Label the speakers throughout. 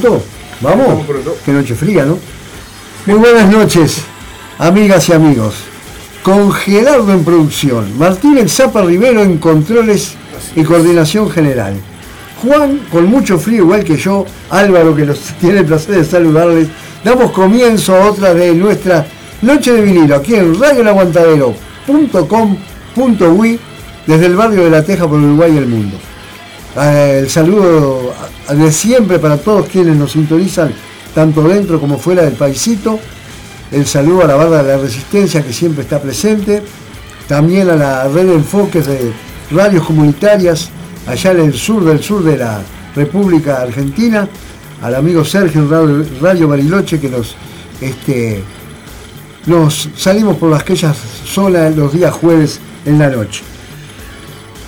Speaker 1: pronto? ¿Vamos?
Speaker 2: Vamos pronto.
Speaker 1: Qué noche fría, ¿no? Muy buenas noches, amigas y amigos. Con Gerardo en producción, Martín El Zapa Rivero en controles y coordinación general. Juan, con mucho frío, igual que yo, Álvaro, que nos tiene el placer de saludarles, damos comienzo a otra de nuestra Noche de Vinilo, aquí en radioelaguantadero.com.uy, desde el barrio de La Teja por Uruguay y el mundo. Eh, el saludo de siempre para todos quienes nos sintonizan, tanto dentro como fuera del paisito. El saludo a la barra de la resistencia que siempre está presente. También a la red de enfoques de radios comunitarias allá en el sur del sur de la República Argentina. Al amigo Sergio Radio, Radio Bariloche que nos, este, nos salimos por las calles solas los días jueves en la noche.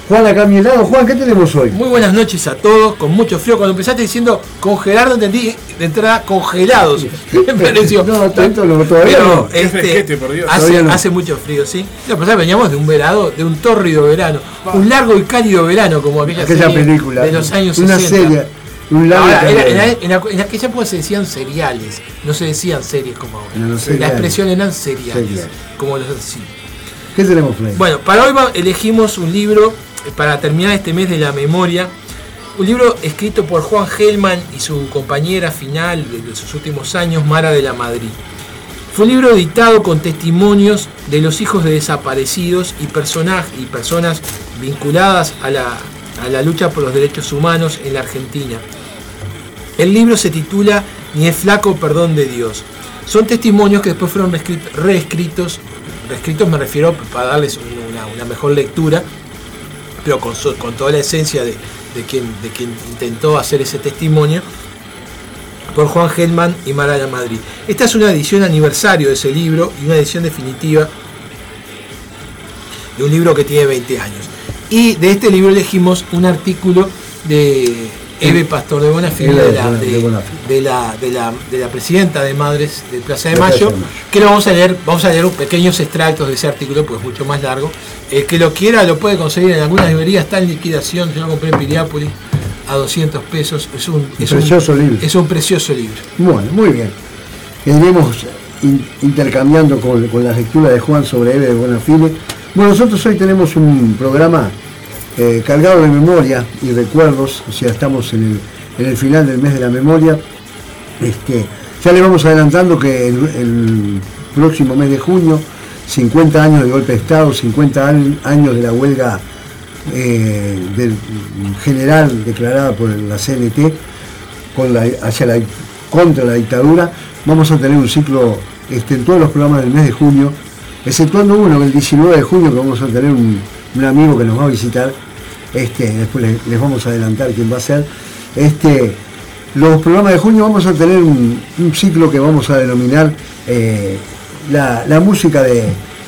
Speaker 1: Juan acá a mi lado. Juan, ¿qué tenemos hoy?
Speaker 3: Muy buenas noches a todos, con mucho frío. Cuando empezaste diciendo congelar, no entendí de entrada congelados. Me pareció.
Speaker 1: No, tanto no, todavía
Speaker 3: Pero
Speaker 1: no.
Speaker 3: Este,
Speaker 2: fresquete, por Dios.
Speaker 3: hace,
Speaker 1: Todavía no.
Speaker 3: hace mucho frío, ¿sí? No, pero veníamos de un verano, de un tórrido verano, un largo y cálido verano, como aquella,
Speaker 1: Aquella
Speaker 3: serie
Speaker 1: película.
Speaker 3: de los años
Speaker 1: Una
Speaker 3: 60.
Speaker 1: serie. Un largo
Speaker 3: Ahora, en, en la- en aquella época se decían seriales, no se decían series como ahora.
Speaker 1: No, no,
Speaker 3: la
Speaker 1: seriales.
Speaker 3: expresión eran seriales,
Speaker 1: Seriales.
Speaker 3: como los así.
Speaker 1: ¿Qué tenemos, Fred?
Speaker 3: Bueno, para hoy va- elegimos un libro para terminar este mes de la memoria. Un libro escrito por Juan Gelman y su compañera final de sus últimos años, Mara de la Madrid. Fue un libro editado con testimonios de los hijos de desaparecidos y, personaj- y personas vinculadas a la, a la lucha por los derechos humanos en la Argentina. El libro se titula Ni es flaco perdón de Dios. Son testimonios que después fueron reescrit- reescritos, reescritos me refiero para darles una, una mejor lectura, pero con, con toda la esencia de, quien, intentó hacer ese testimonio, por Juan Gelman y Mara Madrid. Esta es una edición aniversario de ese libro y una edición definitiva de un libro que tiene 20 años. Y de este libro elegimos un artículo de Eve Pastor de Bonafide, de la,
Speaker 1: de
Speaker 3: de-
Speaker 1: Bonafide.
Speaker 3: de la- de la- de la presidenta de Madres de Plaza de Mayo, que lo vamos a leer, vamos a leer pequeños extractos de ese artículo, pues es mucho más largo. El que lo quiera lo puede conseguir en algunas librerías, está en liquidación, yo lo compré en Piriápolis a 200 pesos, es un, es un-
Speaker 1: precioso libro.
Speaker 3: Es un precioso libro.
Speaker 1: Bueno, muy bien. Iremos in- intercambiando con, con la lectura de Juan sobre Eve de Bonafide. Bueno, nosotros hoy tenemos un programa eh, cargado de memoria y recuerdos, o sea, estamos en el, final del mes de la memoria. Este, ya le vamos adelantando que el, próximo mes de junio, 50 años de golpe de Estado, 50 an- años de la huelga eh, general declarada por la CNT con la, hacia la, contra la dictadura, vamos a tener un ciclo este, en todos los programas del mes de junio, exceptuando uno, el 19 de junio, que vamos a tener un, un amigo que nos va a visitar, este, después les, vamos a adelantar quién va a ser. Este, los programas de junio vamos a tener un, ciclo que vamos a denominar eh, la, la música de,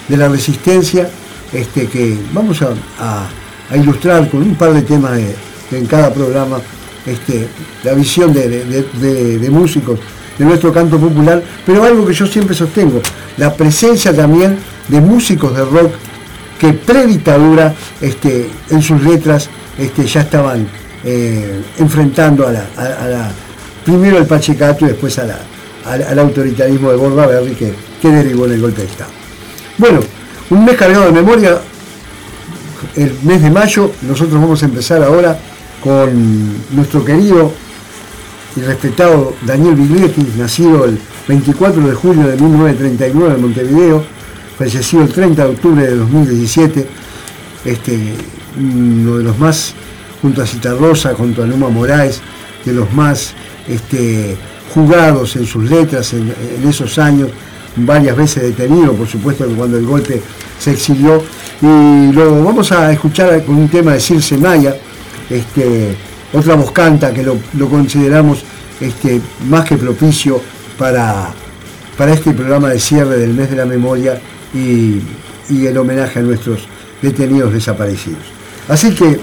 Speaker 1: de la resistencia, este, que vamos a, a- ilustrar con un par de temas en cada programa este, la visión de- de músicos de nuestro canto popular, pero algo que yo siempre sostengo, la presencia también de músicos de rock que predictadura este, en sus letras este, ya estaban eh, enfrentando a la, primero al Pachecato y después a la- al, autoritarismo de Bordaberry que, que derivó en el golpe de Estado. Bueno, un mes cargado de memoria, el mes de mayo, nosotros vamos a empezar ahora con nuestro querido y respetado Daniel Biglietti, nacido el 24 de julio de 1939 en Montevideo, fallecido el 30 de octubre de 2017, este, uno de los más, junto a Citarrosa, junto a Numa Moraes, de los más este, jugados en sus letras en, esos años, varias veces detenido, por supuesto cuando el golpe se exilió, y lo vamos a escuchar con un tema de Circe Maya, este, otra voz canta que lo, lo consideramos este, más que propicio para, para este programa de cierre del mes de la memoria y, y el homenaje a nuestros detenidos desaparecidos. Así que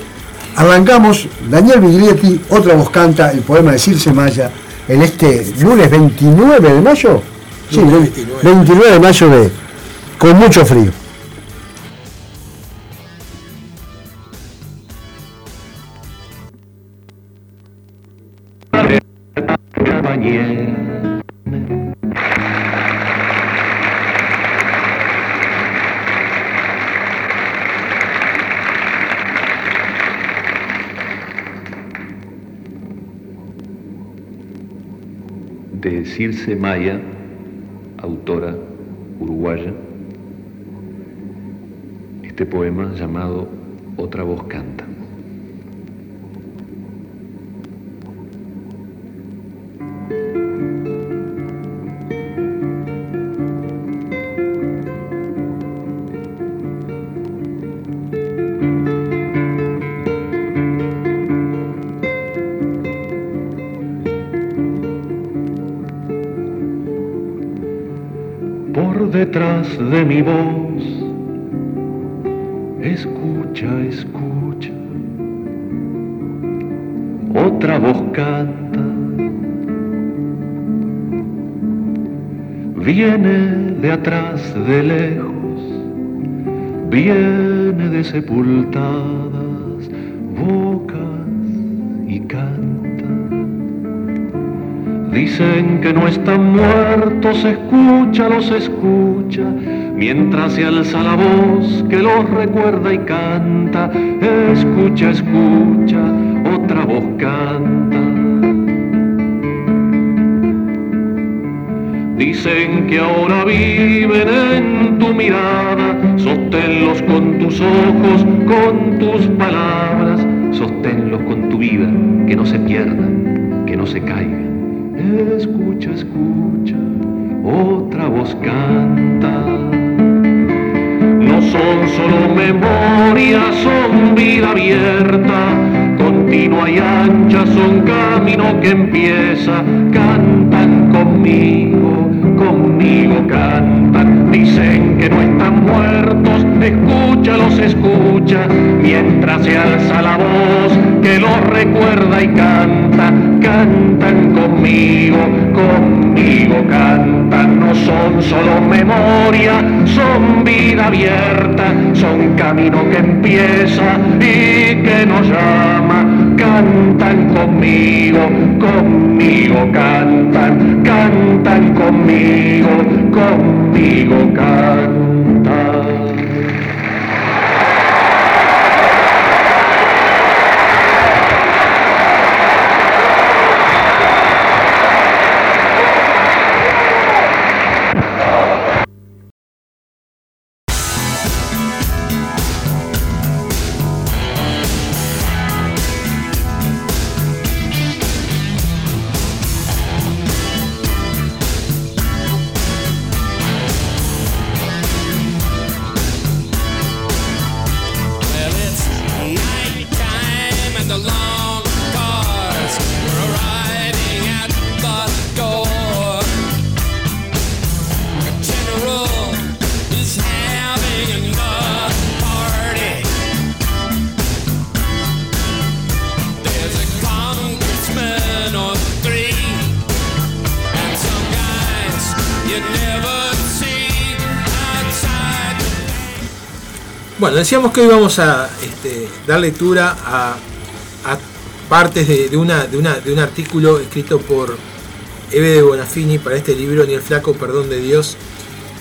Speaker 1: arrancamos, Daniel Biglietti, otra voz canta, el poema de Circe Maya, en este lunes 29 de mayo. Sí,
Speaker 3: Lunes
Speaker 1: 29.
Speaker 3: 29.
Speaker 1: 29 de mayo de, con mucho frío.
Speaker 2: Circe Maya, autora uruguaya, este poema llamado Otra voz canta. De mi voz. Escucha, escucha. Otra voz canta. Viene de atrás, de lejos. Viene de sepultadas bocas y canta. Dicen que no están muertos, escucha, los escucha, mientras se alza la voz que los recuerda y canta. Escucha, escucha, otra voz canta. Dicen que ahora viven en tu mirada, sosténlos con tus ojos, con tus palabras, sosténlos con tu vida, que no se pierdan, que no se caigan. Escucha, escucha, otra voz canta. Son solo memorias, son vida abierta, continua y ancha, son camino que empieza. Cantan conmigo, conmigo cantan. Dicen que no están muertos, escúchalos, escucha, mientras se alza la voz que los recuerda y canta cantan conmigo, conmigo cantan, no son solo memoria, son vida abierta, son camino que empieza y que nos llama, cantan conmigo, conmigo cantan, cantan conmigo, conmigo cantan.
Speaker 3: Decíamos que hoy vamos a este, dar lectura a, partes de, una, de, un artículo escrito por Eve de Bonafini para este libro, Ni el flaco perdón de Dios,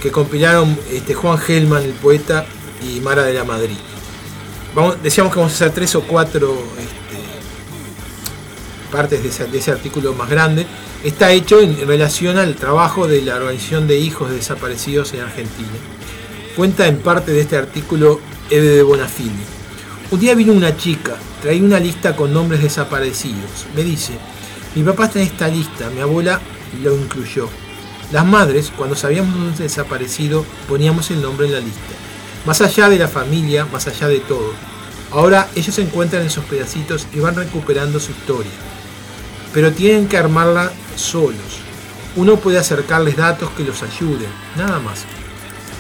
Speaker 3: que compilaron este, Juan Gelman, el poeta, y Mara de la Madrid. decíamos que vamos a hacer tres o cuatro este, partes de ese, artículo más grande. Está hecho en relación al trabajo de la Organización de Hijos Desaparecidos en Argentina. Cuenta en parte de este artículo Eve de Bonafini. Un día vino una chica, traía una lista con nombres desaparecidos. Me dice, mi papá está en esta lista, mi abuela lo incluyó. Las madres, cuando sabíamos un desaparecido, poníamos el nombre en la lista. Más allá de la familia, más allá de todo. Ahora ellos se encuentran en esos pedacitos y van recuperando su historia. Pero tienen que armarla solos. Uno puede acercarles datos que los ayuden, nada más.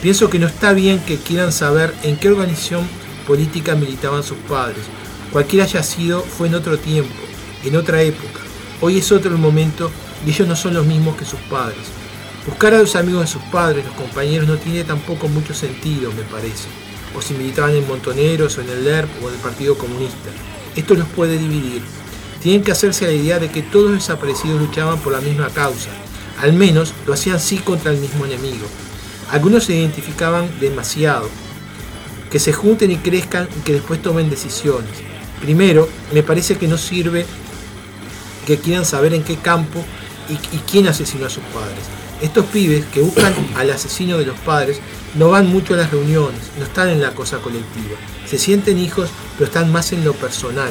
Speaker 3: Pienso que no está bien que quieran saber en qué organización política militaban sus padres. Cualquiera haya sido, fue en otro tiempo, en otra época. Hoy es otro el momento y ellos no son los mismos que sus padres. Buscar a los amigos de sus padres, los compañeros, no tiene tampoco mucho sentido, me parece. O si militaban en Montoneros o en el ERP o en el Partido Comunista. Esto los puede dividir. Tienen que hacerse la idea de que todos los desaparecidos luchaban por la misma causa. Al menos lo hacían sí contra el mismo enemigo. Algunos se identificaban demasiado. Que se junten y crezcan y que después tomen decisiones. Primero, me parece que no sirve que quieran saber en qué campo ¿Y, y quién asesinó a sus padres? Estos pibes que buscan al asesino de los padres no van mucho a las reuniones, no están en la cosa colectiva. Se sienten hijos, pero están más en lo personal.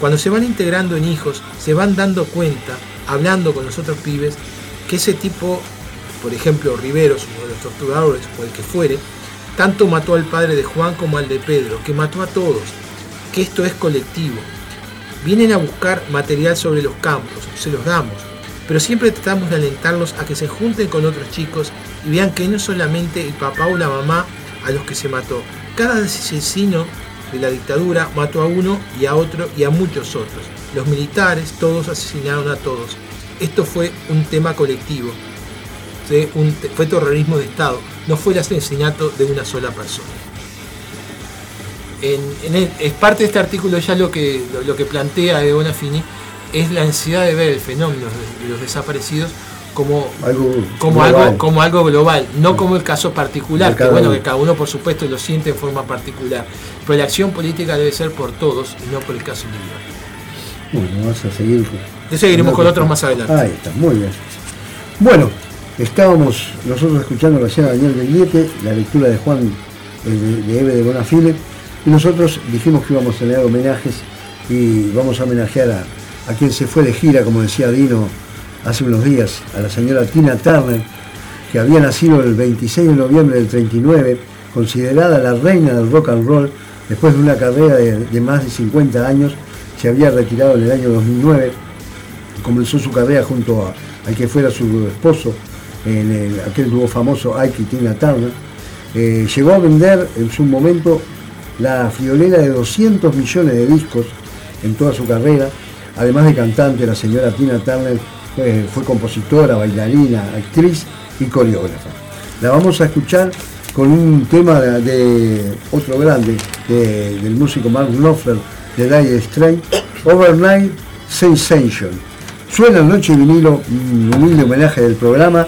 Speaker 3: Cuando se van integrando en hijos, se van dando cuenta, hablando con los otros pibes, que ese tipo, por ejemplo, Riveros, uno de los torturadores, o el que fuere, tanto mató al padre de Juan como al de Pedro, que mató a todos, que esto es colectivo. Vienen a buscar material sobre los campos, se los damos, pero siempre tratamos de alentarlos a que se junten con otros chicos y vean que no solamente el papá o la mamá a los que se mató. Cada asesino de la dictadura mató a uno y a otro y a muchos otros. Los militares todos asesinaron a todos. Esto fue un tema colectivo. Fue terrorismo de Estado, no fue el asesinato de una sola persona. es parte de este artículo ya lo que, lo, que plantea de Bonafini es la ansiedad de ver el fenómeno de los desaparecidos como algo, como algo, como algo global, no como el caso particular, que bueno, que cada uno por supuesto lo siente en forma particular. Pero la acción política debe ser por todos y no por el caso individual.
Speaker 4: Bueno, vamos a seguir.
Speaker 3: Ya seguiremos con otros más adelante.
Speaker 4: Ahí está, muy bien. Bueno, estábamos nosotros escuchando recién a Daniel Begliete, la lectura de Juan eh, de, de Eve de Bonafile, y nosotros dijimos que íbamos a tener homenajes y vamos a homenajear a, a quien se fue de gira, como decía Dino, hace unos días a la señora Tina Turner, que había nacido el 26 de noviembre del 39, considerada la reina del rock and roll, después de una carrera de, más de 50 años, se había retirado en el año 2009, comenzó su carrera junto a, al que fuera su esposo, en aquel dúo famoso Ike y Tina Turner, eh, llegó a vender en su momento la friolera de 200 millones de discos en toda su carrera, además de cantante, la señora Tina Turner fue compositora, bailarina, actriz y coreógrafa. La vamos a escuchar con un tema de, otro grande, del músico Mark Knopfler de Dire Straits, Overnight Sensation. Suena Noche Vinilo, un humilde homenaje del programa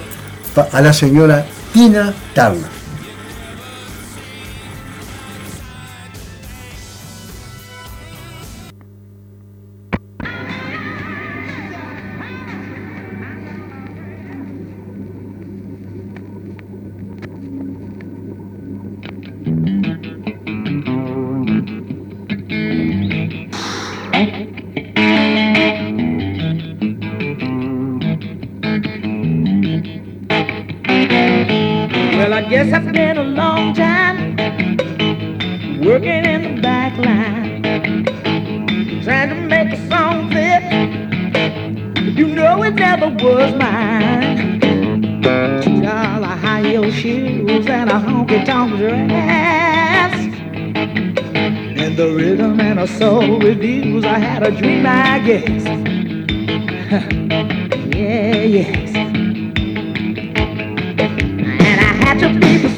Speaker 4: a la señora Tina Turner.
Speaker 1: a
Speaker 4: rhythm and a soul reveals. I had a dream, I guess. yeah, yes. And I had to be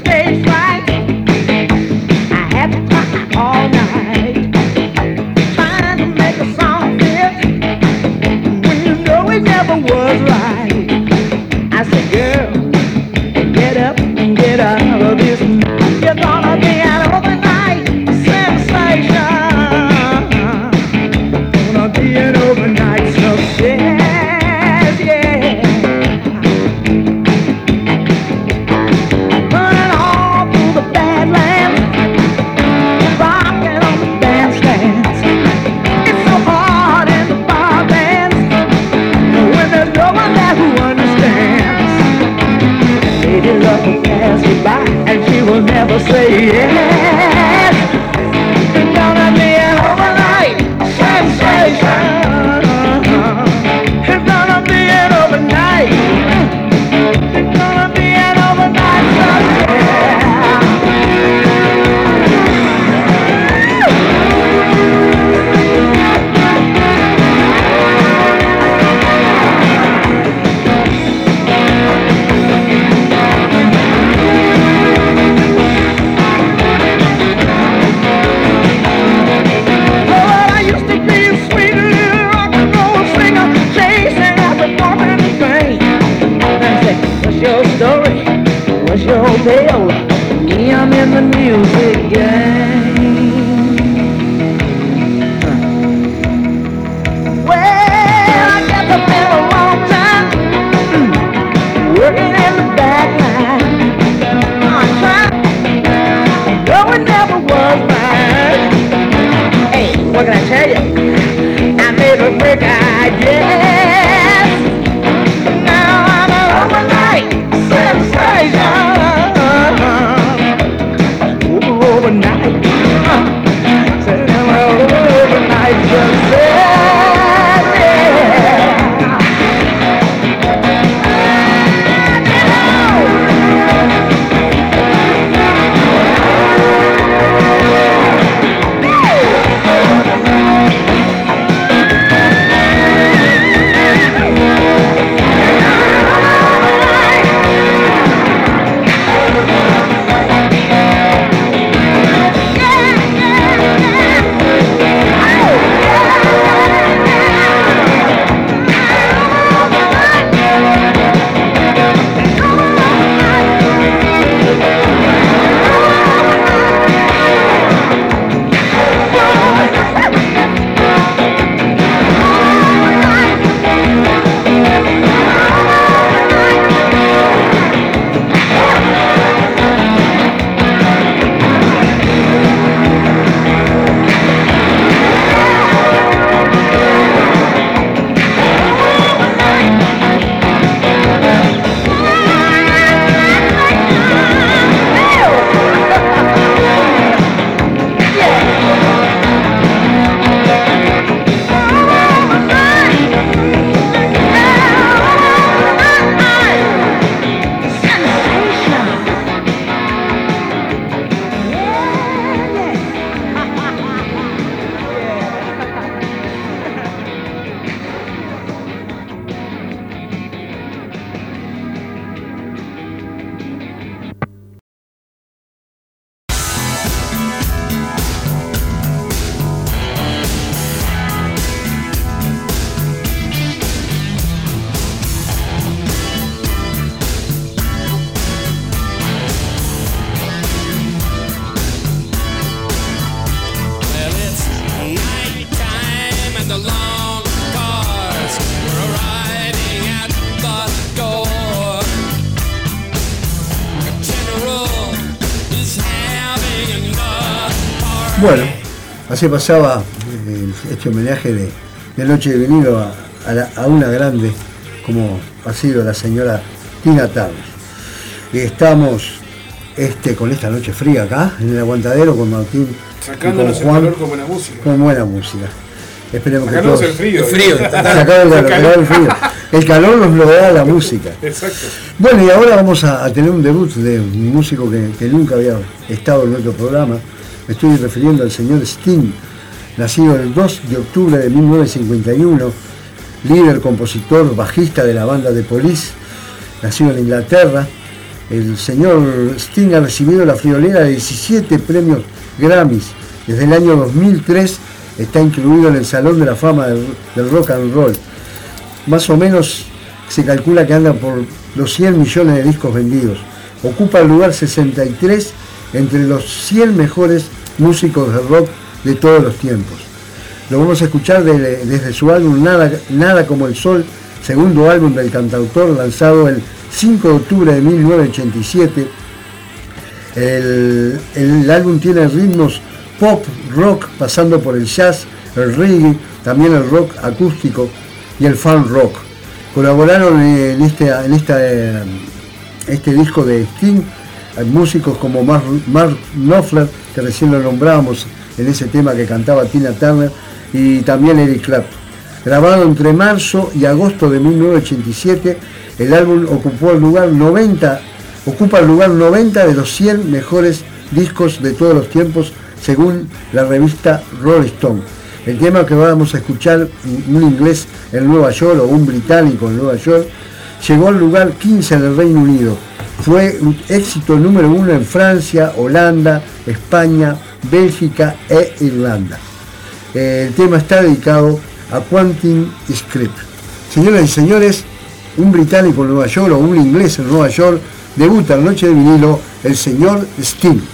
Speaker 1: así pasaba eh, este homenaje de, de Noche de Venido a, a la- a una grande como ha sido la señora Tina Turner. Y estamos este, con esta noche fría acá, en el aguantadero con Martín
Speaker 5: Sacándonos
Speaker 1: con
Speaker 5: el
Speaker 1: Juan,
Speaker 5: calor con buena música.
Speaker 1: con buena música. Esperemos que todos...
Speaker 5: el frío.
Speaker 3: El frío,
Speaker 5: ¿eh?
Speaker 1: el calor, sacar el frío. El calor nos lo da la música.
Speaker 5: Exacto.
Speaker 1: Bueno, y ahora vamos a, a tener un debut de un músico que, que nunca había estado en nuestro programa. Me estoy refiriendo al señor Sting, nacido el 2 de octubre de 1951, líder, compositor, bajista de la banda de Police, nacido en Inglaterra. El señor Sting ha recibido la friolera de 17 premios Grammys. Desde el año 2003 está incluido en el Salón de la Fama del, Rock and Roll más o menos se calcula que anda por los 100 millones de discos vendidos. Ocupa el lugar 63 entre los 100 mejores músicos de rock de todos los tiempos. Lo vamos a escuchar de- desde su álbum Nada, Nada como el Sol, segundo álbum del cantautor lanzado el 5 de octubre de 1987. El, el álbum tiene ritmos pop, rock, pasando por el jazz, el reggae, también el rock acústico y el fan rock. Colaboraron en este, en esta, eh, este disco de Sting eh, músicos como Mark, Knopfler, que recién lo nombrábamos en ese tema que cantaba Tina Turner, y también Eric Clapton. Grabado entre marzo y agosto de 1987, el álbum ocupó el lugar 90, ocupa el lugar 90 de los 100 mejores discos de todos los tiempos, según la revista Rolling Stone. El tema que vamos a escuchar, un inglés en Nueva York o un británico en Nueva York, llegó al lugar 15 en el Reino Unido. Fue un éxito número uno en Francia, Holanda, España, Bélgica e Irlanda. El tema está dedicado a Quentin Script. Señoras y señores, un británico en Nueva York o un inglés en Nueva York debuta en Noche de Vinilo el señor Sting.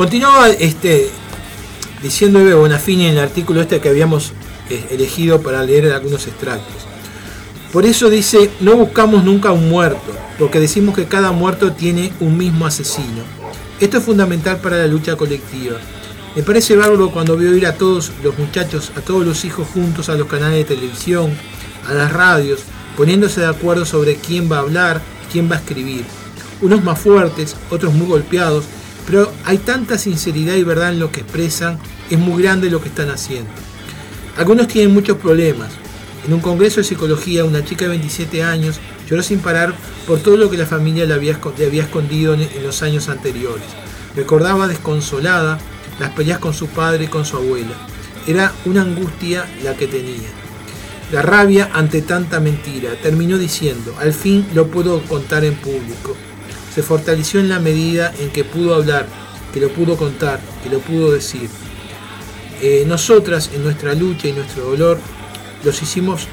Speaker 3: Continuaba este, diciendo Eve Bonafini en el artículo este que habíamos eh, elegido para leer algunos extractos. Por eso dice, no buscamos nunca un muerto, porque decimos que cada muerto tiene un mismo asesino. Esto es fundamental para la lucha colectiva. Me parece bárbaro cuando veo ir a todos los muchachos, a todos los hijos juntos a los canales de televisión, a las radios, poniéndose de acuerdo sobre quién va a hablar, quién va a escribir. Unos más fuertes, otros muy golpeados, pero hay tanta sinceridad y verdad en lo que expresan, es muy grande lo que están haciendo. Algunos tienen muchos problemas. En un congreso de psicología, una chica de 27 años lloró sin parar por todo lo que la familia le había, le había escondido en los años anteriores. Recordaba desconsolada las peleas con su padre y con su abuela. Era una angustia la que tenía. La rabia ante tanta mentira. Terminó diciendo, al fin lo puedo contar en público. Se fortaleció en la medida en que pudo hablar, que lo pudo contar, que lo pudo decir. Eh, nosotras, en nuestra lucha y nuestro dolor, los hicimos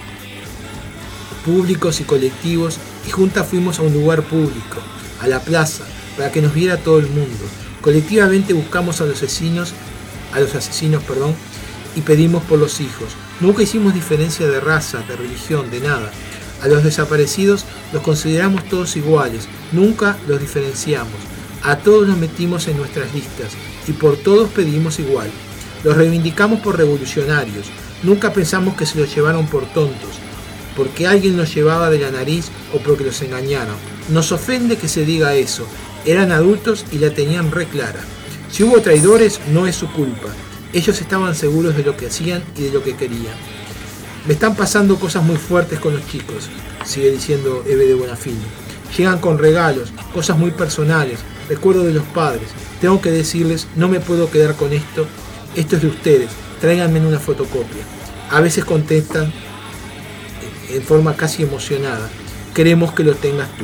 Speaker 3: públicos y colectivos y juntas fuimos a un lugar público, a la plaza, para que nos viera todo el mundo. Colectivamente buscamos a los asesinos, a los asesinos, perdón, y pedimos por los hijos. Nunca hicimos diferencia de raza, de religión, de nada. A los desaparecidos los consideramos todos iguales, nunca los diferenciamos. A todos los metimos en nuestras listas y por todos pedimos igual. Los reivindicamos por revolucionarios, nunca pensamos que se los llevaron por tontos, porque alguien los llevaba de la nariz o porque los engañaron. Nos ofende que se diga eso. Eran adultos y la tenían re clara. Si hubo traidores, no es su culpa. Ellos estaban seguros de lo que hacían y de lo que querían. Me están pasando cosas muy fuertes con los chicos, sigue diciendo Eve de Bonafini. Llegan con regalos, cosas muy personales, recuerdo de los padres. Tengo que decirles, no me puedo quedar con esto, esto es de ustedes, tráiganme una fotocopia. A veces contestan en forma casi emocionada, queremos que lo tengas tú.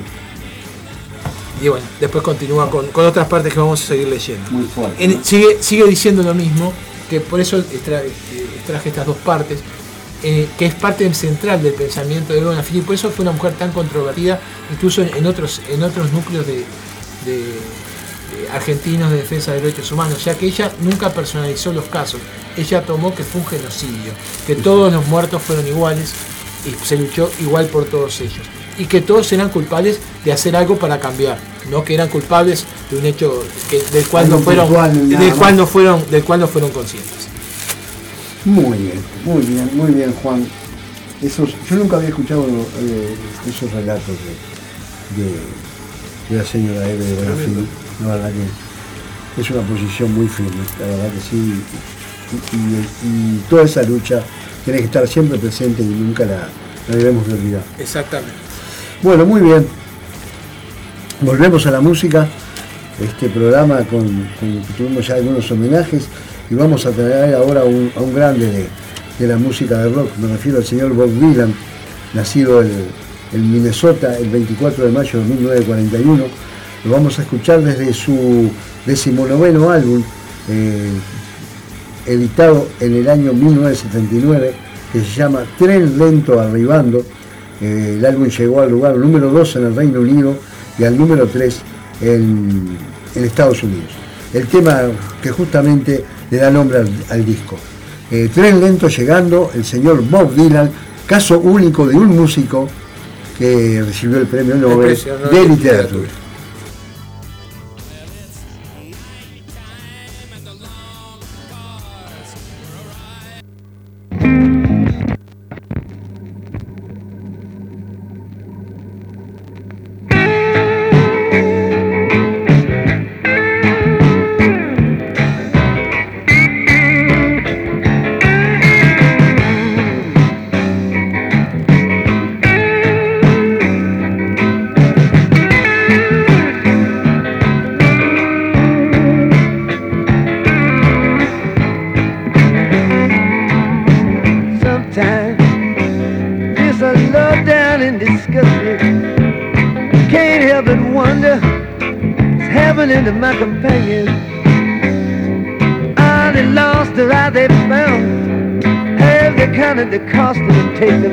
Speaker 3: Y bueno, después continúa con, con otras partes que vamos a seguir leyendo.
Speaker 1: Muy fuerte.
Speaker 3: En- sigue, sigue diciendo lo mismo, que por eso extra- eh, extraje estas dos partes, eh, que es parte central del pensamiento de Bonafini, por eso fue una mujer tan controvertida, incluso en, en otros, en otros núcleos de, de- de argentinos de defensa de derechos humanos, ya que ella nunca personalizó los casos, ella tomó que fue un genocidio, que todos los muertos fueron iguales y se luchó igual por todos ellos, y que todos eran culpables de hacer algo para cambiar, no que eran culpables de un hecho que- del cual no fueron, del cual no fueron, del cual no fueron conscientes.
Speaker 1: Muy bien, muy bien, muy bien, Juan. Esos, yo nunca había escuchado eh, esos relatos de, de- de la señora Eve de Bonafini. La verdad que es una posición muy firme, la verdad que sí. Y, y- y toda esa lucha tiene que estar siempre presente y nunca la, la debemos de olvidar.
Speaker 3: Exactamente.
Speaker 1: Bueno, muy bien. Volvemos a la música. Este programa con, con- tuvimos ya algunos homenajes y vamos a traer ahora un, a un grande de, de la música de rock. Me refiero al señor Bob Dylan, nacido el- en Minnesota el 24 de mayo de 1941. Lo vamos a escuchar desde su decimonoveno álbum, eh, editado en el año 1979, que se llama Tren Lento Arribando. Eh, el álbum llegó al lugar número 2 en el Reino Unido y al número 3 en, en Estados Unidos. El tema que justamente le da nombre al, al disco. Eh, Tren Lento llegando, el señor Bob Dylan, caso único de un músico que recibió el premio Nobel de Literatura.
Speaker 6: companion. All they lost or all they found, have the counted the cost that it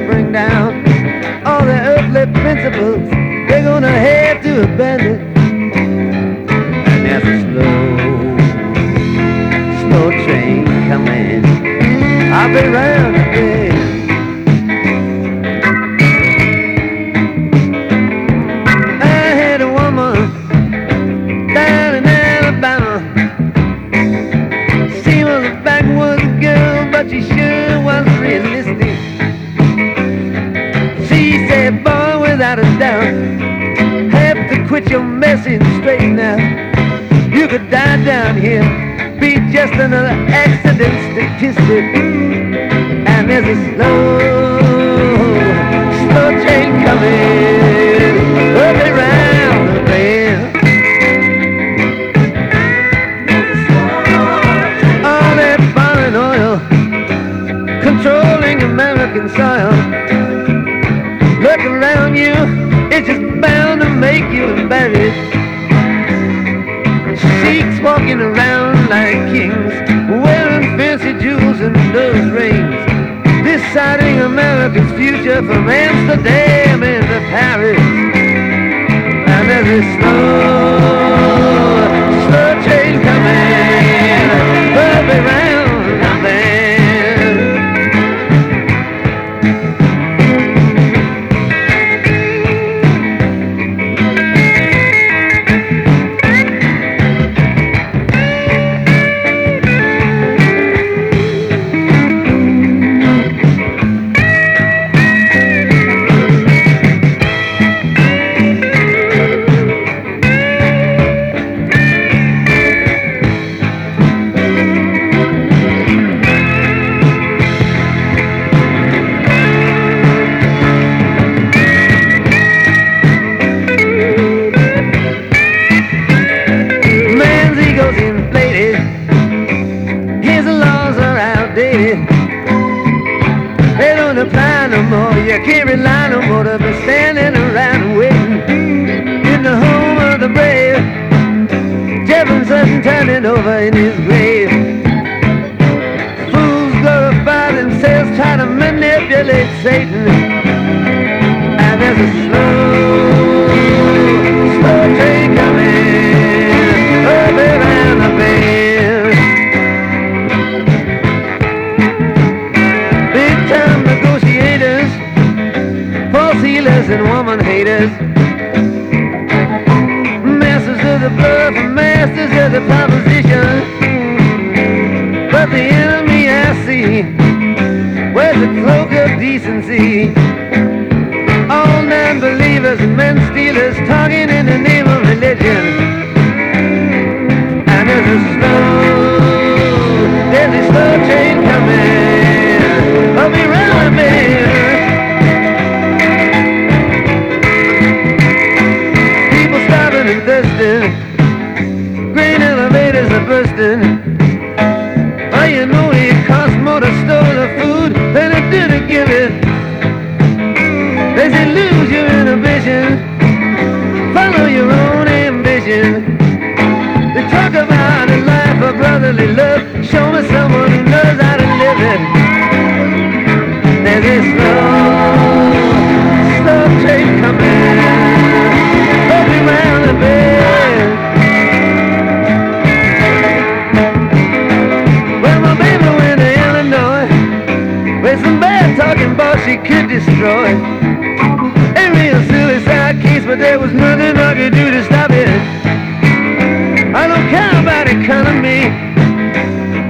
Speaker 6: economy.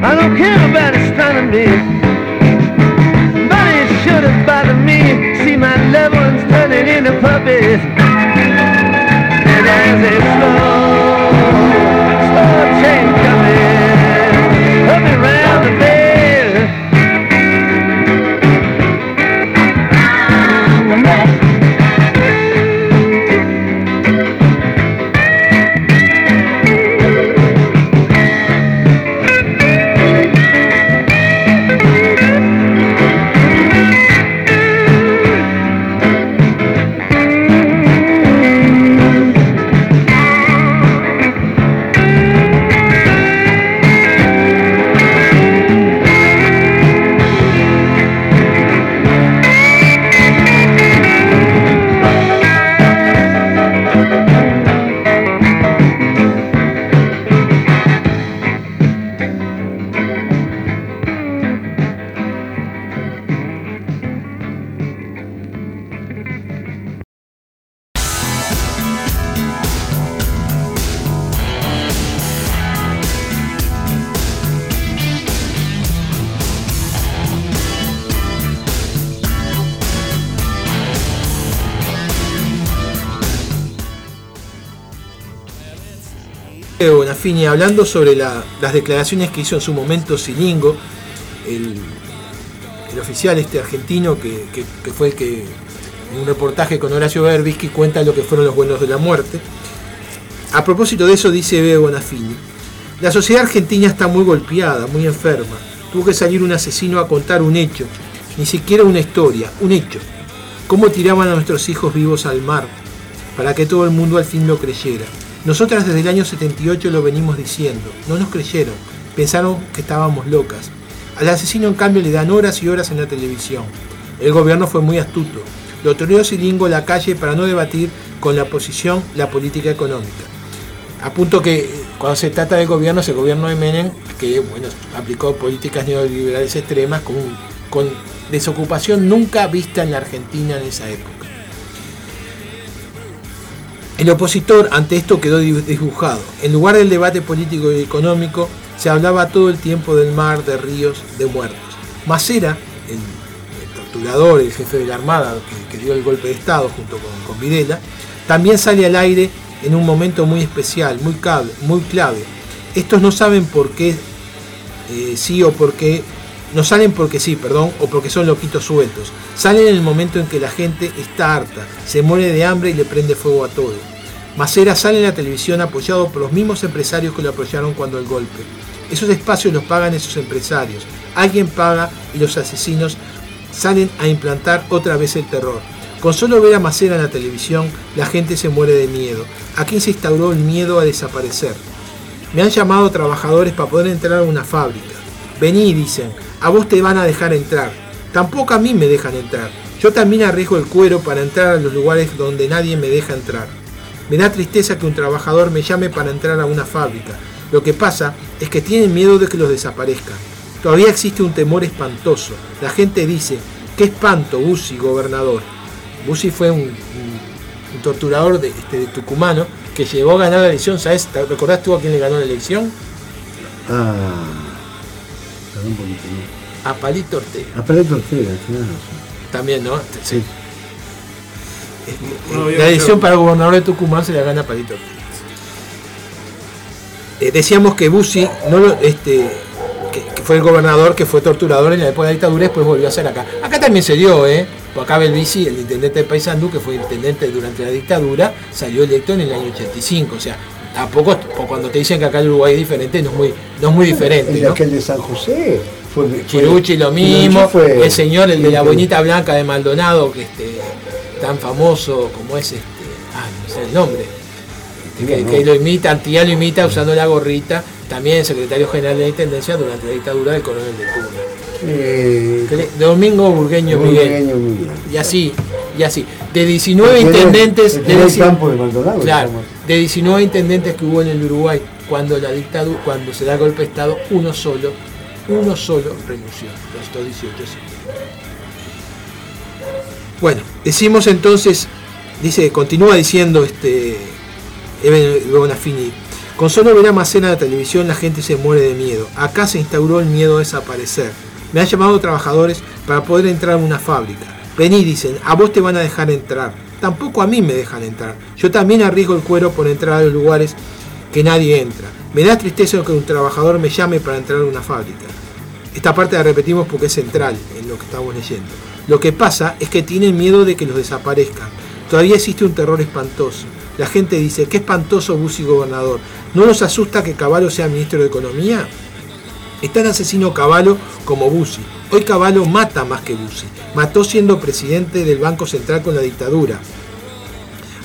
Speaker 6: I don't care about astronomy. But it should have bothered me. See my loved ones turning into puppets. And as a slow, slow train
Speaker 3: Bonafini hablando sobre la- las declaraciones que hizo en su momento Silingo, el, oficial este argentino que, fue el que en un reportaje con Horacio Berbisky cuenta lo que fueron los vuelos de la muerte. A propósito de eso dice Bebe Bonafini, la sociedad argentina está muy golpeada, muy enferma. Tuvo que salir un asesino a contar un hecho, ni siquiera una historia, un hecho. Cómo tiraban a nuestros hijos vivos al mar, para que todo el mundo al fin lo creyera. Nosotras desde el año 78 lo venimos diciendo, no nos creyeron, pensaron que estábamos locas. Al asesino en cambio le dan horas y horas en la televisión. El gobierno fue muy astuto. Lo toreó Silingo a la calle para no debatir con la oposición la política económica. A punto que eh, cuando se trata del gobierno, es el gobierno de Menem, que bueno, aplicó políticas neoliberales extremas con, con desocupación nunca vista en la Argentina en esa época. El opositor ante esto quedó di- disbujado. En lugar del debate político y económico, se hablaba todo el tiempo del mar, de ríos, de muertos. Macera, el, torturador, el jefe de la Armada que, dio el golpe de Estado junto con, con Videla, también sale al aire en un momento muy especial, muy, muy clave. Estos no saben por qué eh, sí o por qué no salen porque sí, perdón, o porque son loquitos sueltos. Salen en el momento en que la gente está harta, se muere de hambre y le prende fuego a todo. Macera sale en la televisión apoyado por los mismos empresarios que lo apoyaron cuando el golpe. Esos espacios los pagan esos empresarios. Alguien paga y los asesinos salen a implantar otra vez el terror. Con solo ver a Macera en la televisión, la gente se muere de miedo. Aquí se instauró el miedo a desaparecer. Me han llamado trabajadores para poder entrar a una fábrica. Vení, dicen, a vos te van a dejar entrar. Tampoco a mí me dejan entrar. Yo también arriesgo el cuero para entrar a los lugares donde nadie me deja entrar. Me da tristeza que un trabajador me llame para entrar a una fábrica. Lo que pasa es que tienen miedo de que los desaparezcan. Todavía existe un temor espantoso. La gente dice, qué espanto, Bussi, gobernador. Bussi fue un, torturador de, este, de tucumano que llegó a ganar la elección. ¿Sabes? ¿Te ¿Recordás tú a quién le ganó la elección?
Speaker 1: Ah, perdón un poquito, ¿no?
Speaker 3: A Palito Ortega.
Speaker 1: A Ortega, tenés razón.
Speaker 3: También, ¿no? Sí.
Speaker 5: No había
Speaker 3: la elección
Speaker 5: escuchado.
Speaker 3: para gobernador de Tucumán se la gana Palito Ortega. Eh, decíamos que Bussi no lo- este, que, que fue el gobernador que fue torturador en la época de la dictadura y después volvió a ser acá. Acá también se dio, ¿eh? Por acá Belvisi, el intendente de Paysandú, que fue intendente durante la dictadura, salió electo en el año 85. O sea, tampoco po- cuando te dicen que acá el Uruguay es diferente, no es muy, no es muy diferente.
Speaker 1: El de
Speaker 3: ¿no?
Speaker 1: aquel de San José. Fue, fue-
Speaker 3: Chiruchi lo mismo,
Speaker 1: fue-
Speaker 3: el señor, el de la bonita blanca de Maldonado, que este, tan famoso como es este, ah, no sé el nombre, este, que,
Speaker 1: No, no.
Speaker 3: que lo imita, Antía lo imita usando la gorrita, también secretario general de la Intendencia durante la dictadura del coronel de Cuba.
Speaker 1: Eh,
Speaker 3: Domingo Burgueño Miguel.
Speaker 1: Burgueño Miguel.
Speaker 3: Y así, y así. De 19
Speaker 1: Aquel-
Speaker 3: intendentes, de,
Speaker 1: campo de Maldonado,
Speaker 3: claro. De 19 intendentes que hubo en el Uruguay, cuando la dictadura, cuando se da golpe de Estado, uno solo, uno solo renunció. Los otros 18 sí. Bueno, decimos entonces, dice, continúa diciendo este Bonafini, con solo ver a Macena en la televisión la gente se muere de miedo. Acá se instauró el miedo a desaparecer. Me han llamado trabajadores para poder entrar a una fábrica. Vení, dicen, a vos te van a dejar entrar. Tampoco a mí me dejan entrar. Yo también arriesgo el cuero por entrar a los lugares que nadie entra. Me da tristeza que un trabajador me llame para entrar a una fábrica. Esta parte la repetimos porque es central en lo que estamos leyendo. Lo que pasa es que tienen miedo de que los desaparezcan. Todavía existe un terror espantoso. La gente dice, qué espantoso Bussi gobernador. ¿No nos asusta que Caballo sea ministro de Economía? Es tan asesino Caballo como Bussi. Hoy Caballo mata más que Bussi. Mató siendo presidente del Banco Central con la dictadura.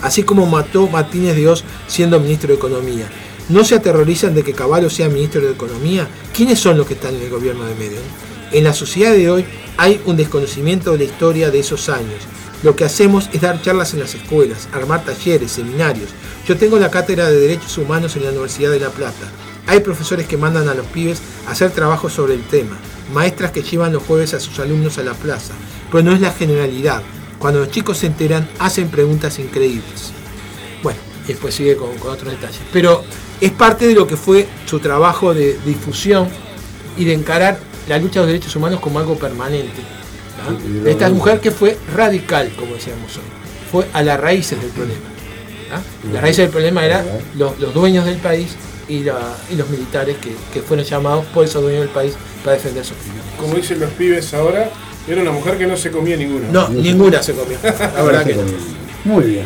Speaker 3: Así como mató Martínez de Oz siendo ministro de Economía. ¿No se aterrorizan de que Caballo sea ministro de Economía? ¿Quiénes son los que están en el gobierno de Menem? En la sociedad de hoy hay un desconocimiento de la historia de esos años. Lo que hacemos es dar charlas en las escuelas, armar talleres, seminarios. Yo tengo la cátedra de Derechos Humanos en la Universidad de La Plata. Hay profesores que mandan a los pibes a hacer trabajos sobre el tema, maestras que llevan los jueves a sus alumnos a la plaza, pero no es la generalidad. Cuando los chicos se enteran, hacen preguntas increíbles. Bueno, y después sigue con, con otros detalles. Pero es parte de lo que fue su trabajo de difusión y de encarar la lucha de los derechos humanos como algo permanente. esta mujer que fue radical, como decíamos hoy. Fue a las raíces del problema. ¿no? Las raíces del problema eran los, los dueños del país y, la- y los militares que, que fueron llamados por esos dueños del país para defender sus privilegios.
Speaker 5: Como dicen los pibes ahora, era una mujer que no se comía ninguna.
Speaker 3: No, ninguna se comió. La verdad que no.
Speaker 1: Muy bien.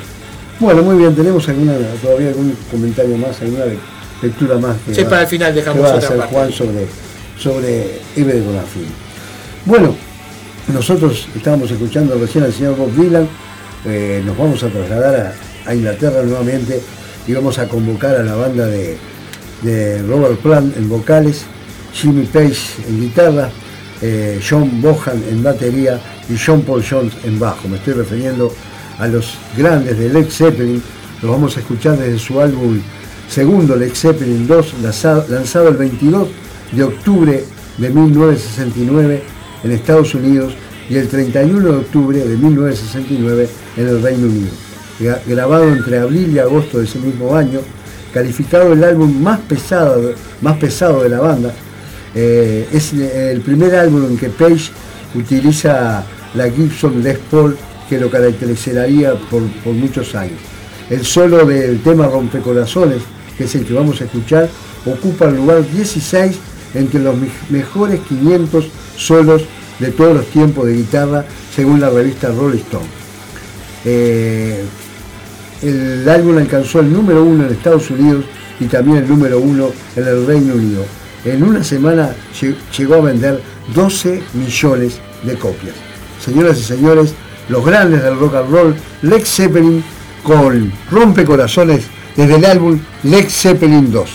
Speaker 1: Bueno, muy bien. ¿Tenemos alguna, todavía algún comentario más, alguna le- lectura más? Que
Speaker 3: Sí,
Speaker 1: va-
Speaker 3: para el final dejamos otra
Speaker 1: hacer
Speaker 3: parte.
Speaker 1: Juan sobre, sobre Eve de Bonafini. Bueno, nosotros estábamos escuchando recién al señor Bob Dylan. eh, nos vamos a trasladar a, a Inglaterra nuevamente y vamos a convocar a la banda de, de Robert Plant en vocales, Jimmy Page en guitarra, eh, John Bohan en batería y John Paul Jones en bajo. Me estoy refiriendo a los grandes de Led Zeppelin. Los vamos a escuchar desde su álbum segundo Led Zeppelin 2, lanzado, el 22 de octubre de 1969 en Estados Unidos y el 31 de octubre de 1969 en el Reino Unido. Gra- Grabado entre abril y agosto de ese mismo año, calificado el álbum más pesado, más pesado de la banda, eh, es el primer álbum en que Page utiliza la Gibson Les Paul que lo caracterizaría por, muchos años. El solo del tema Rompecorazones, que es el que vamos a escuchar, ocupa el lugar 16 entre los me- mejores 500 solos de todos los tiempos de guitarra, según la revista Rolling Stone. Eh, el álbum alcanzó el número uno en Estados Unidos y también el número uno en el Reino Unido. En una semana lle- llegó a vender 12 millones de copias. Señoras y señores, los grandes del rock and roll, Led Zeppelin con Rompecorazones desde el álbum Led Zeppelin 2.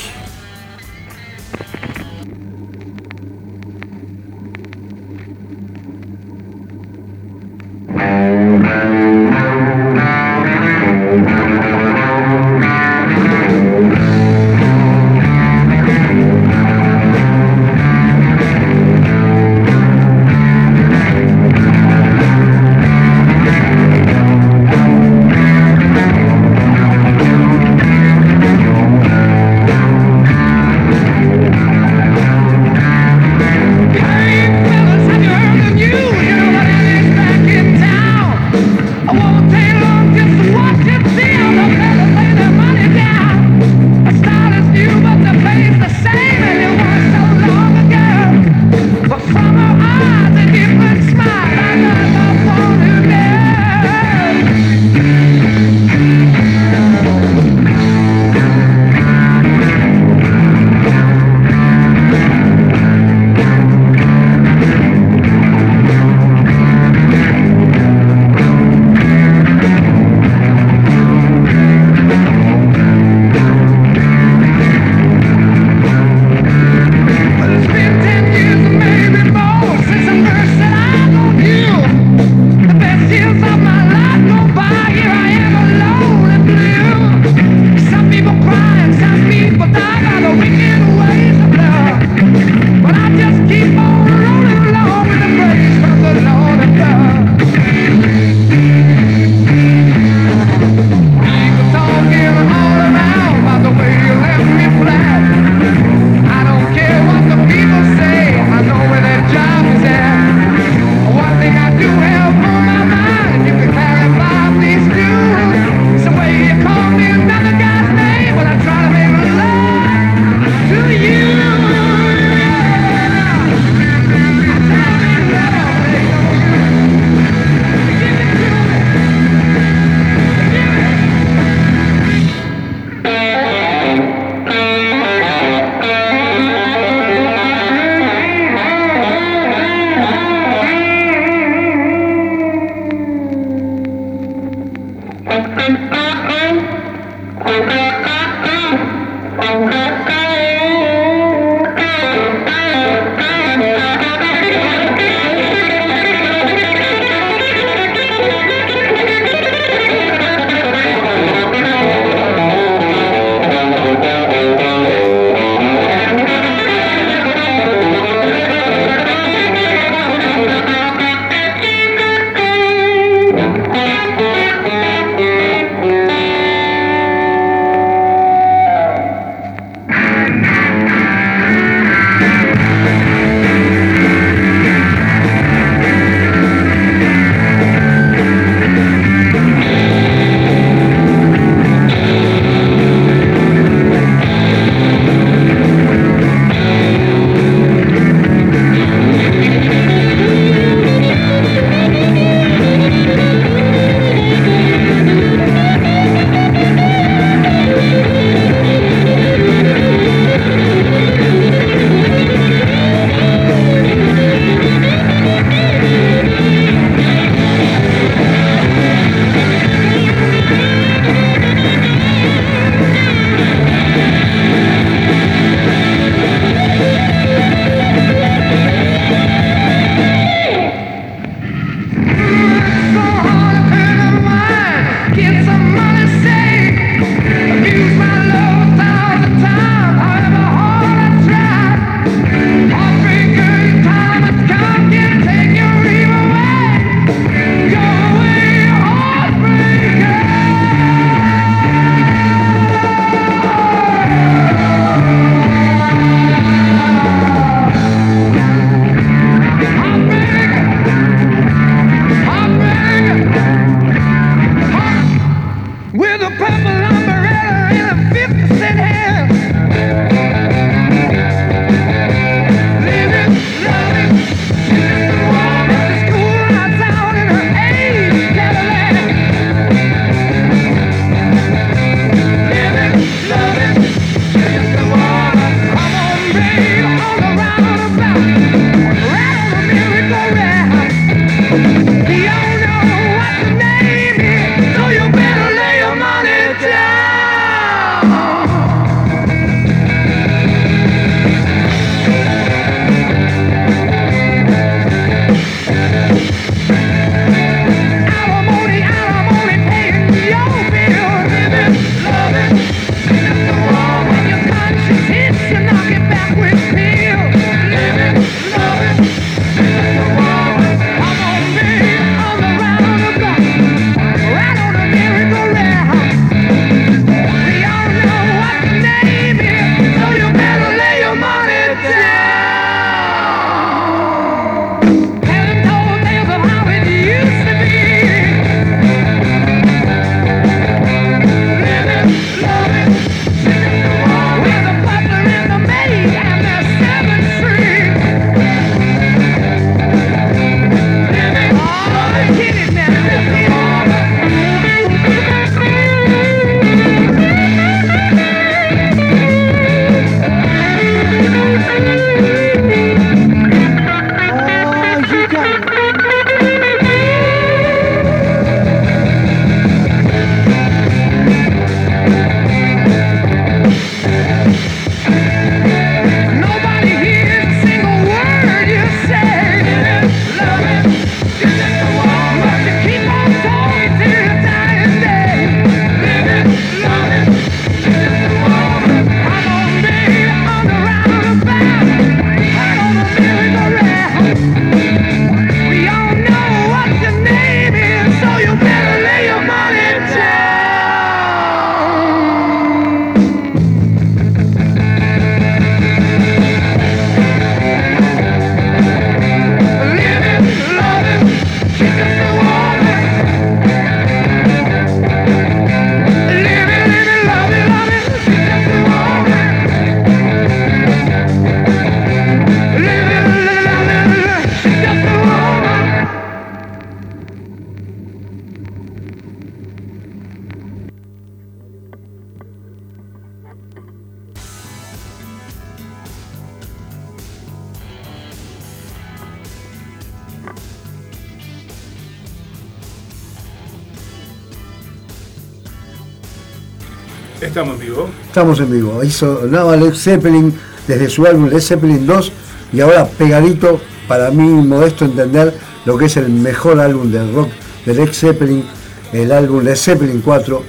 Speaker 1: Estamos en vivo.
Speaker 7: Hizo nada Led Zeppelin desde su álbum Led Zeppelin 2 y ahora pegadito, para mí modesto entender, lo que es el mejor álbum del rock de Led Zeppelin, el álbum Led Zeppelin 4,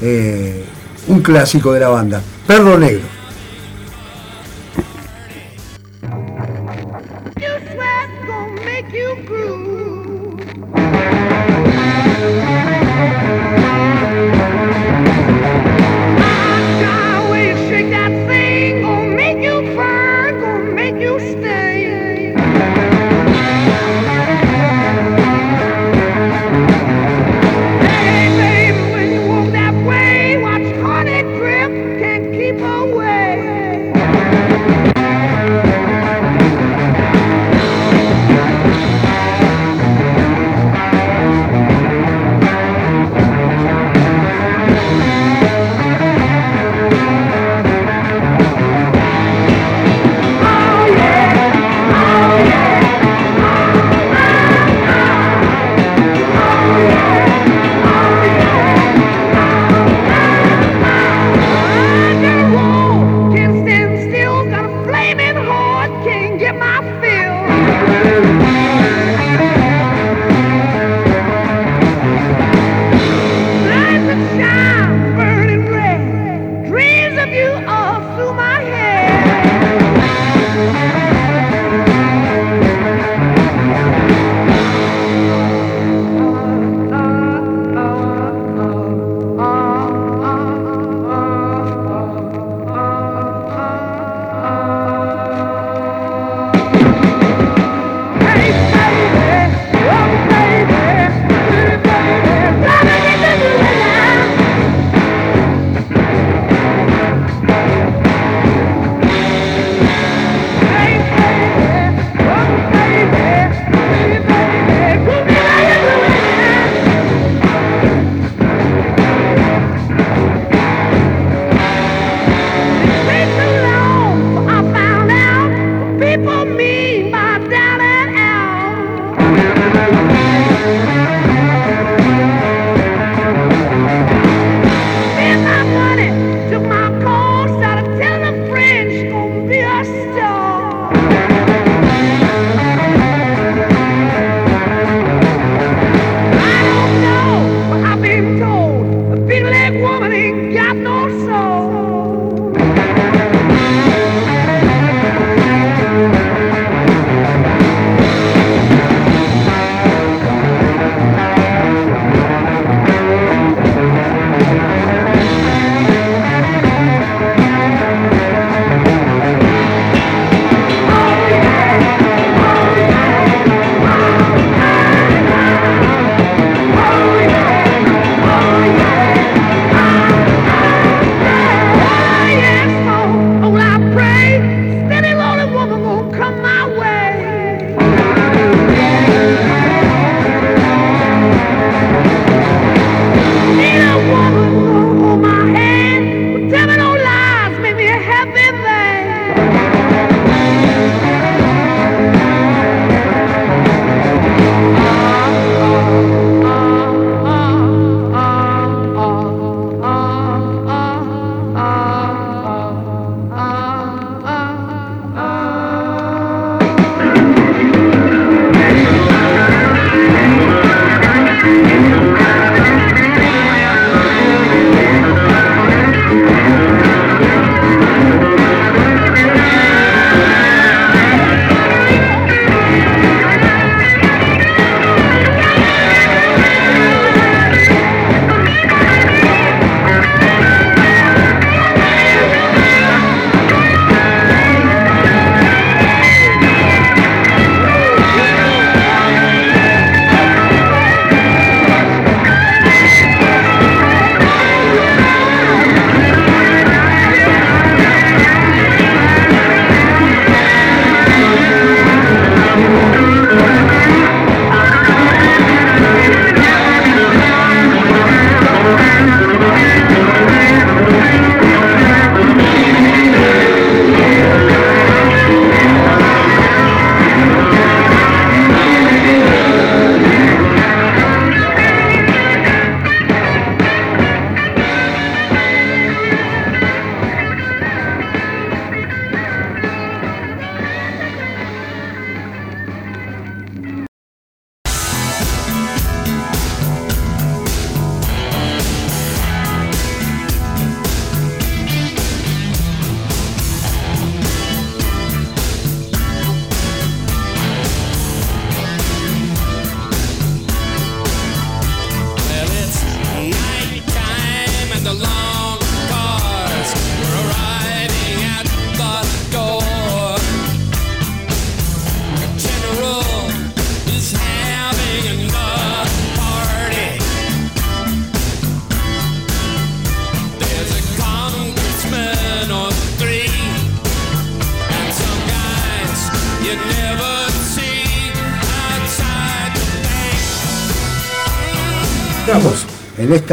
Speaker 7: eh, un clásico de la banda, Perro Negro.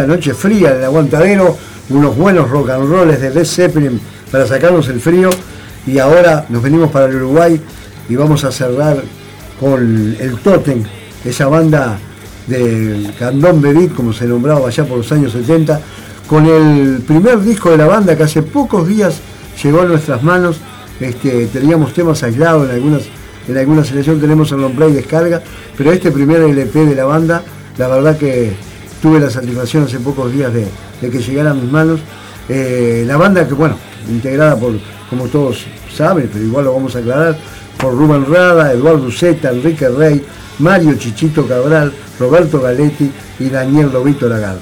Speaker 1: Noche fría del aguantadero unos buenos rock and rolls de Led Zeppelin para sacarnos el frío y ahora nos venimos para el Uruguay y vamos a cerrar con el Totem, esa banda del Candón Beat, como se nombraba allá por los años 70, con el primer disco de la banda que hace pocos días llegó a nuestras manos. Este, teníamos temas aislados en algunas, en alguna selección, tenemos el long play descarga, pero este primer LP de la banda, la verdad que tuve la satisfacción hace pocos días de, de que llegara a mis manos. Eh, la banda que, bueno, integrada por, como todos saben, pero igual lo vamos a aclarar, por Rubén Rada, Eduardo Zeta, Enrique Rey, Mario Chichito Cabral, Roberto Galetti y Daniel Lobito Lagarde.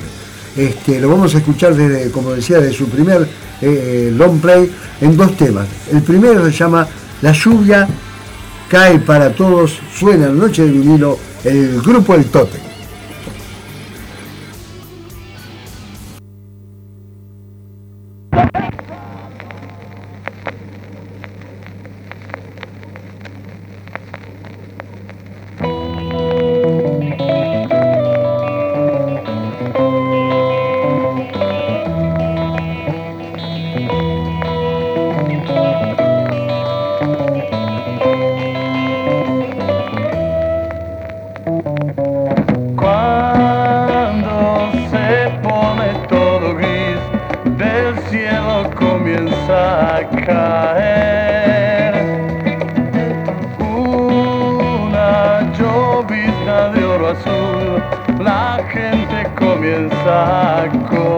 Speaker 1: Este, lo vamos a escuchar desde, como decía, de su primer eh, eh, long play en dos temas. El primero se llama La lluvia cae para todos, suena en Noche de vinilo, el grupo El Tote.
Speaker 8: La gente comienza a correr.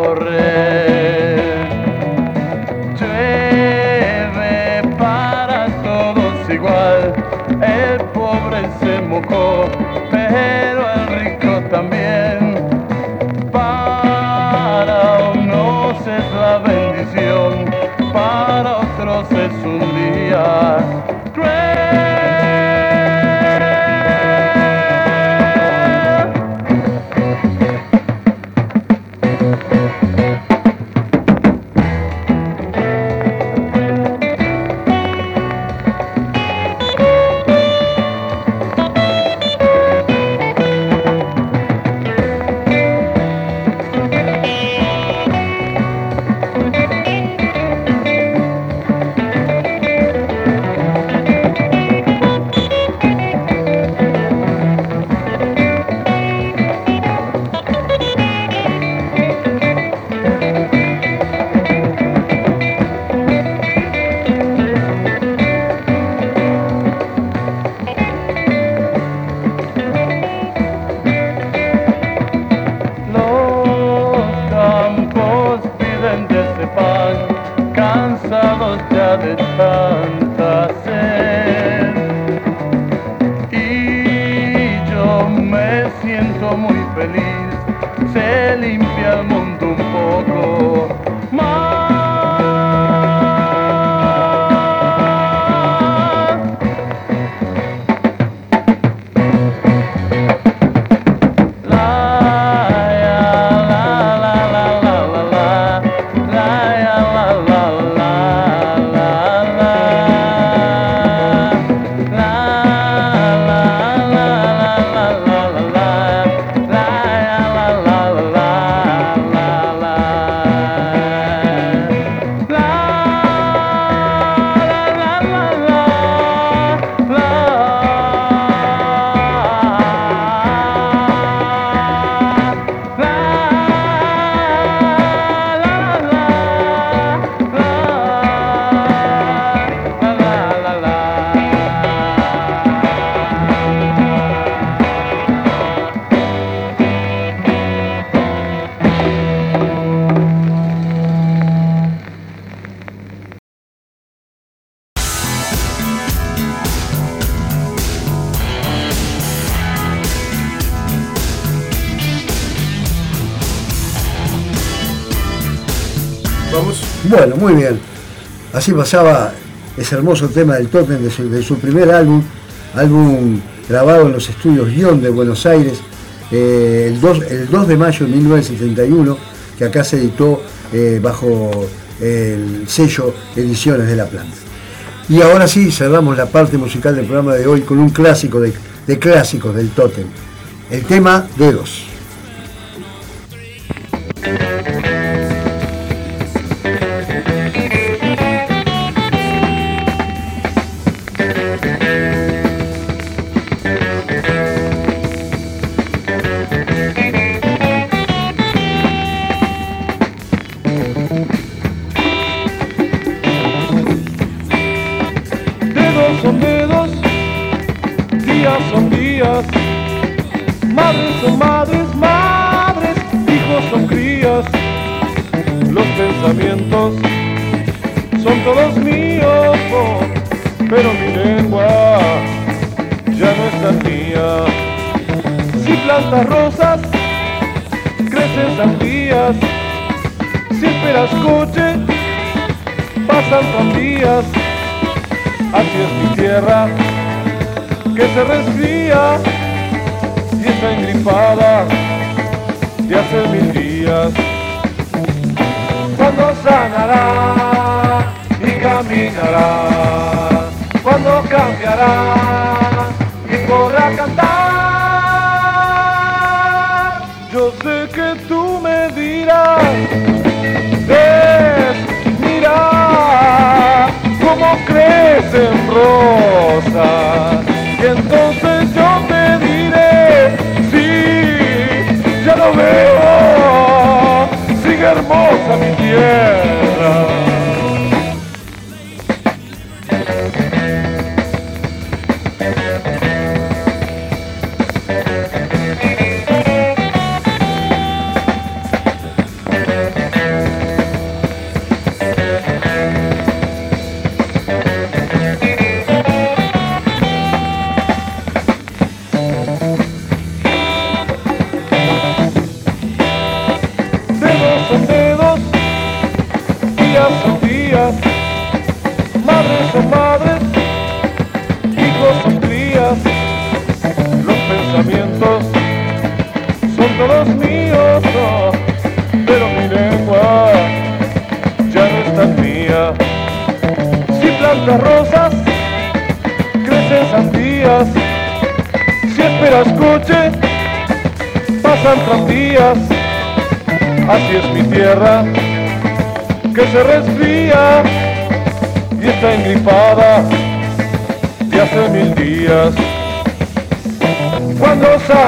Speaker 1: Bueno, muy bien. Así pasaba ese hermoso tema del Totem de su, de primer álbum, álbum grabado en los estudios Guión de Buenos Aires, eh, el, 2, el 2 de mayo de 1971, que acá se editó eh, bajo el sello Ediciones de la Planta. Y ahora sí, cerramos la parte musical del programa de hoy con un clásico de, de clásicos del Totem, el tema Dedos.
Speaker 9: Y entonces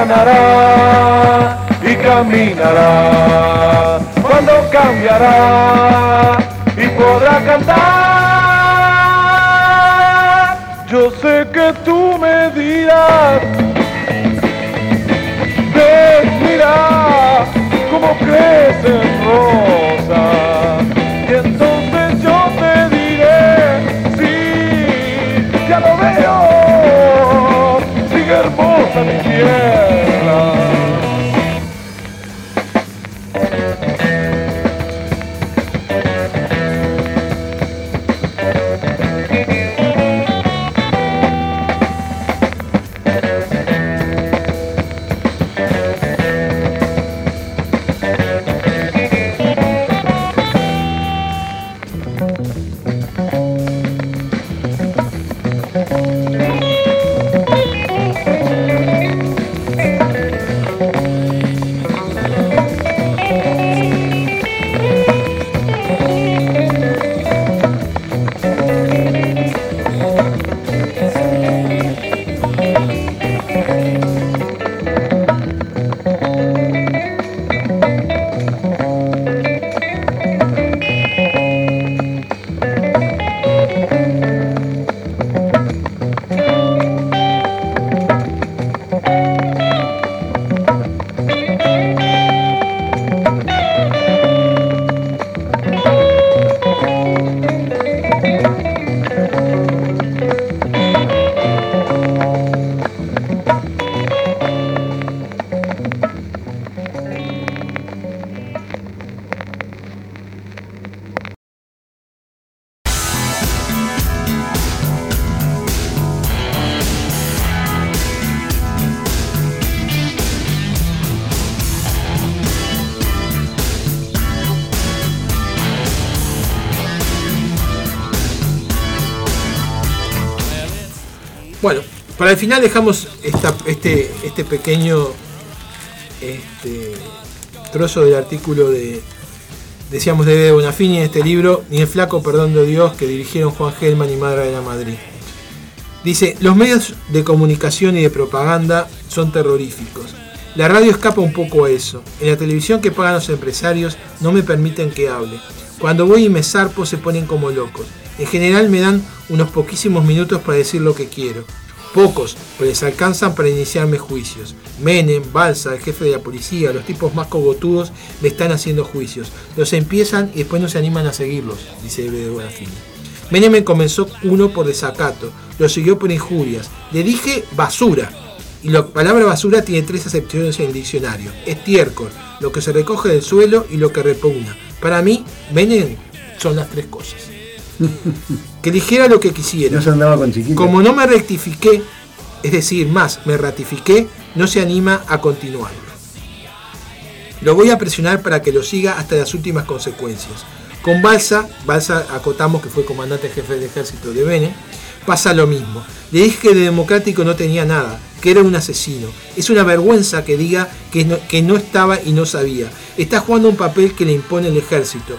Speaker 9: sanará y caminará, cuando cambiará y podrá cantar. Yo sé que tú me dirás, ven, mira cómo crecen rosas.
Speaker 3: Para el final dejamos este, este pequeño este, trozo del artículo de, decíamos, de Bonafini en este libro, Ni el flaco perdón de Dios, que dirigieron Juan Gelman y Madre de la Madrid. Dice, los medios de comunicación y de propaganda son terroríficos. La radio escapa un poco a eso. En la televisión que pagan los empresarios no me permiten que hable. Cuando voy y me zarpo se ponen como locos. En general me dan unos poquísimos minutos para decir lo que quiero. Pocos, pero les alcanzan para iniciarme juicios. Menem, Balsa, el jefe de la policía, los tipos más cogotudos me están haciendo juicios. Los empiezan y después no se animan a seguirlos, dice Eve de. Menem me comenzó uno por desacato, lo siguió por injurias. Le dije basura. Y la palabra basura tiene tres acepciones en el diccionario. Estiércol, lo que se recoge del suelo y lo que repugna. Para mí, Menem son las tres cosas. Que eligiera lo que quisiera.
Speaker 1: No se andaba con.
Speaker 3: Como no me rectifiqué, es decir, más me ratifiqué, no se anima a continuar. Lo voy a presionar para que lo siga hasta las últimas consecuencias. Con Balsa, Balsa acotamos que fue comandante jefe del ejército de Bene, pasa lo mismo. Le dije que de democrático no tenía nada, que era un asesino. Es una vergüenza que diga que no, que no estaba y no sabía. Está jugando un papel que le impone el ejército.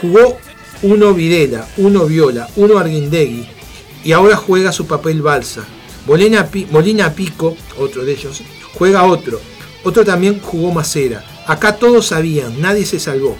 Speaker 3: Jugó uno Videla, uno Viola, uno Arguindegui y ahora juega su papel Balsa. Molina Pico, otro de ellos, juega otro. Otro también jugó Macera. Acá todos sabían, nadie se salvó.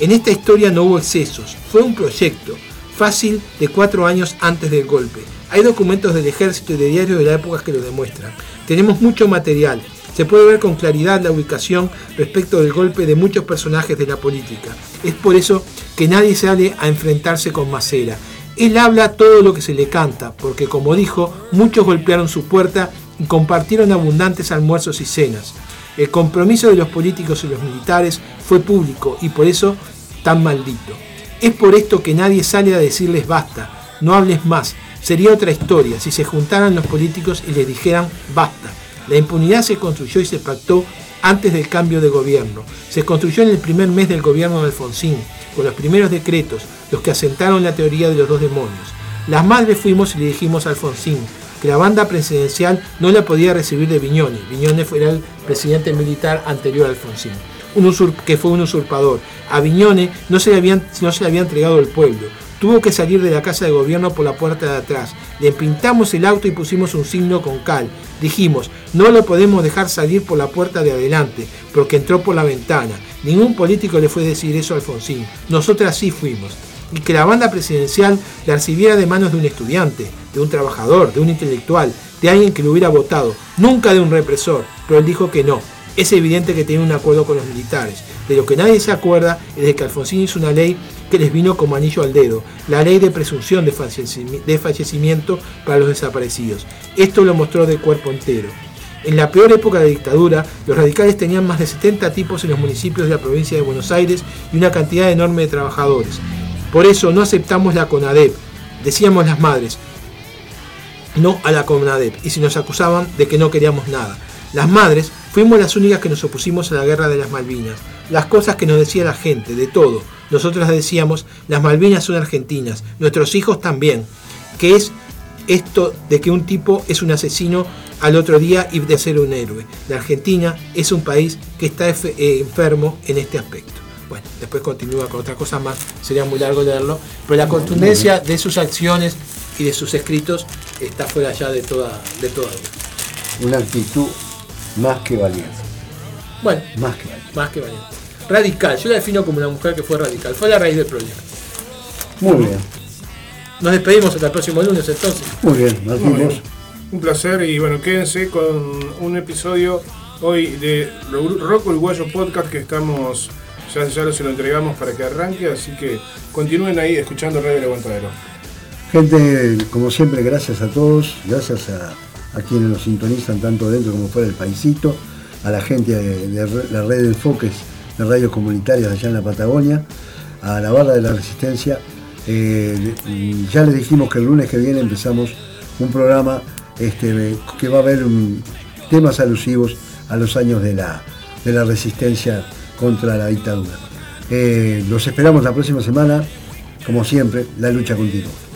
Speaker 3: En esta historia no hubo excesos, fue un proyecto fácil de cuatro años antes del golpe. Hay documentos del ejército y de diarios de la época que lo demuestran. Tenemos mucho material. Se puede ver con claridad la ubicación respecto del golpe de muchos personajes de la política. Es por eso que nadie sale a enfrentarse con Macera. Él habla todo lo que se le canta, porque como dijo, muchos golpearon su puerta y compartieron abundantes almuerzos y cenas. El compromiso de los políticos y los militares fue público y por eso tan maldito. Es por esto que nadie sale a decirles basta, no hables más. Sería otra historia si se juntaran los políticos y les dijeran basta. La impunidad se construyó y se pactó antes del cambio de gobierno. Se construyó en el primer mes del gobierno de Alfonsín, con los primeros decretos, los que asentaron la teoría de los dos demonios. Las madres fuimos y le dijimos a Alfonsín que la banda presidencial no la podía recibir de Viñone. Viñone fue el presidente militar anterior a Alfonsín, un que fue un usurpador. A Viñone no no se le había entregado el pueblo. Tuvo que salir de la casa de gobierno por la puerta de atrás. Le pintamos el auto y pusimos un signo con cal. Dijimos, no lo podemos dejar salir por la puerta de adelante, porque entró por la ventana. Ningún político le fue decir eso a Alfonsín. Nosotras sí fuimos. Y que la banda presidencial la recibiera de manos de un estudiante, de un trabajador, de un intelectual, de alguien que lo hubiera votado. Nunca de un represor. Pero él dijo que no. Es evidente que tenía un acuerdo con los militares. De lo que nadie se acuerda es de que Alfonsín hizo una ley que les vino como anillo al dedo, la ley de presunción de fallecimi- de fallecimiento para los desaparecidos. Esto lo mostró de cuerpo entero. En la peor época de la dictadura, los radicales tenían más de 70 tipos en los municipios de la provincia de Buenos Aires y una cantidad enorme de trabajadores. Por eso no aceptamos la CONADEP, decíamos las madres, no a la CONADEP, y si nos acusaban de que no queríamos nada. Las madres fuimos las únicas que nos opusimos a la guerra de las Malvinas. Las cosas que nos decía la gente, de todo. Nosotras decíamos, las Malvinas son argentinas, nuestros hijos también. Que es esto de que un tipo es un asesino al otro día y de ser un héroe. La Argentina es un país que está eh, enfermo en este aspecto. Bueno, después continúa con otra cosa más, sería muy largo leerlo, pero la contundencia de sus acciones y de sus escritos está fuera ya de toda, de toda.
Speaker 1: Una actitud más que valiente.
Speaker 3: Bueno,
Speaker 1: Más que valiente.
Speaker 3: más que valiente. Radical, yo la defino como una mujer que fue radical, fue la raíz del problema.
Speaker 1: Muy bien.
Speaker 3: Nos despedimos hasta el próximo lunes entonces.
Speaker 1: Muy bien, Martín,
Speaker 5: Muy bien. Un placer y bueno, quédense con un episodio hoy de Rock Uruguayo Podcast que estamos, ya, ya se lo entregamos para que arranque, así que continúen ahí escuchando Radio El Aguantadero.
Speaker 1: Gente, como siempre, gracias a todos, gracias a, a quienes nos sintonizan tanto dentro como fuera del paisito, a la gente de, de la red de enfoques de radios comunitarias allá en la Patagonia, a la barra de la resistencia. Eh, ya les dijimos que el lunes que viene empezamos un programa este, que va a haber temas alusivos a los años de la, de la resistencia contra la dictadura. Eh, los esperamos la próxima semana, como siempre, la lucha continúa.